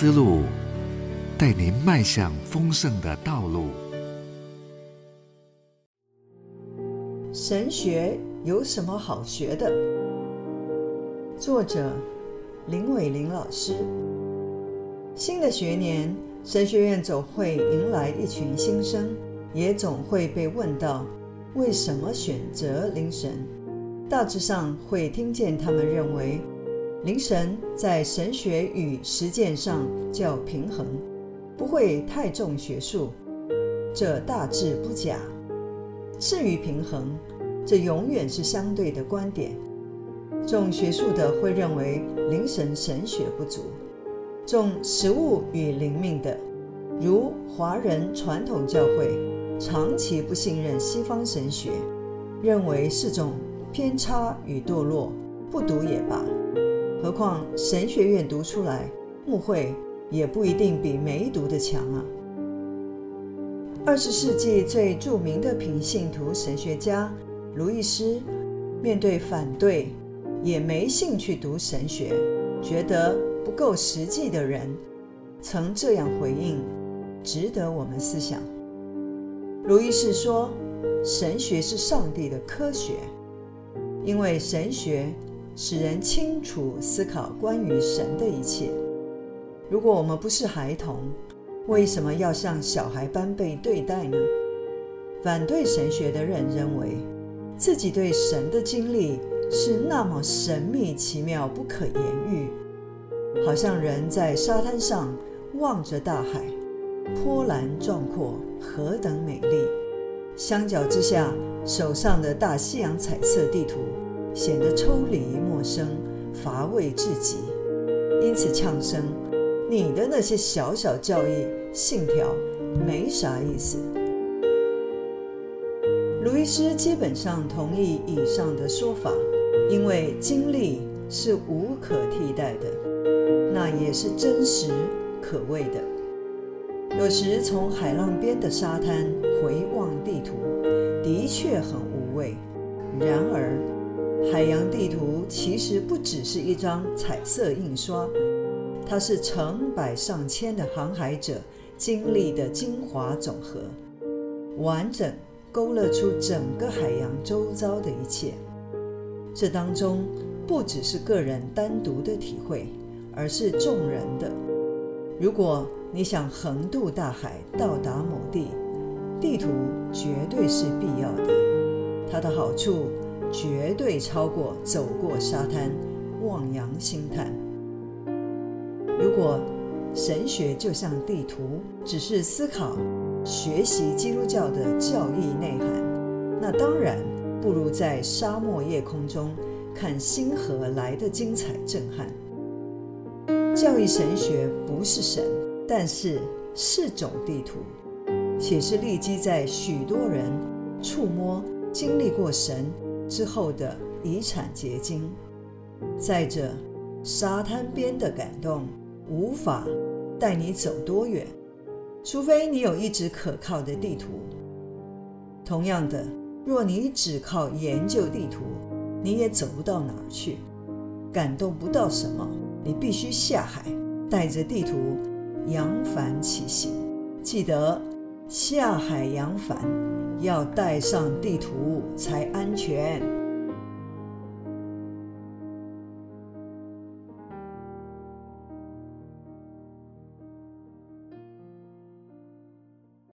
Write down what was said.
思路，带您迈向丰盛的道路。神学有什么好学的？作者林伟玲老师。新的学年，神学院总会迎来一群新生，也总会被问到为什么选择灵神。大致上会听见他们认为。灵神在神学与实践上较平衡，不会太重学术，这大致不假。至于平衡，这永远是相对的观点。重学术的会认为灵神神学不足，重实物与灵命的，如华人传统教会，长期不信任西方神学，认为是种偏差与堕落，不读也罢。何况神学院读出来，牧会也不一定比没读的强啊。二十世纪最著名的平信徒神学家卢易斯，面对反对也没兴趣读神学，觉得不够实际的人，曾这样回应，值得我们思想。卢易斯说：“神学是上帝的科学，因为神学。”使人清楚思考关于神的一切。如果我们不是孩童，为什么要像小孩般被对待呢？反对神学的人认为，自己对神的经历是那么神秘奇妙、不可言喻，好像人在沙滩上望着大海，波澜壮阔，何等美丽！相较之下，手上的大西洋彩色地图。显得抽离、生、乏味至极，因此呛声：“你的那些小小教义信条没啥意思。”路易斯基本上同意以上的说法，因为经历是无可替代的，那也是真实可畏的。有时从海浪边的沙滩回望地图，的确很无味。然而，海洋地图其实不只是一张彩色印刷，它是成百上千的航海者经历的精华总和，完整勾勒出整个海洋周遭的一切。这当中不只是个人单独的体会，而是众人的。如果你想横渡大海到达某地，地图绝对是必要的。它的好处。绝对超过走过沙滩，望洋兴叹。如果神学就像地图，只是思考、学习基督教的教义内涵，那当然不如在沙漠夜空中看星河来的精彩震撼。教义神学不是神，但是是种地图，且是立基在许多人触摸、经历过神。之后的遗产结晶。再者，沙滩边的感动无法带你走多远，除非你有一直可靠的地图。同样的，若你只靠研究地图，你也走不到哪儿去，感动不到什么。你必须下海，带着地图扬帆起行。记得下海扬帆。要带上地图才安全。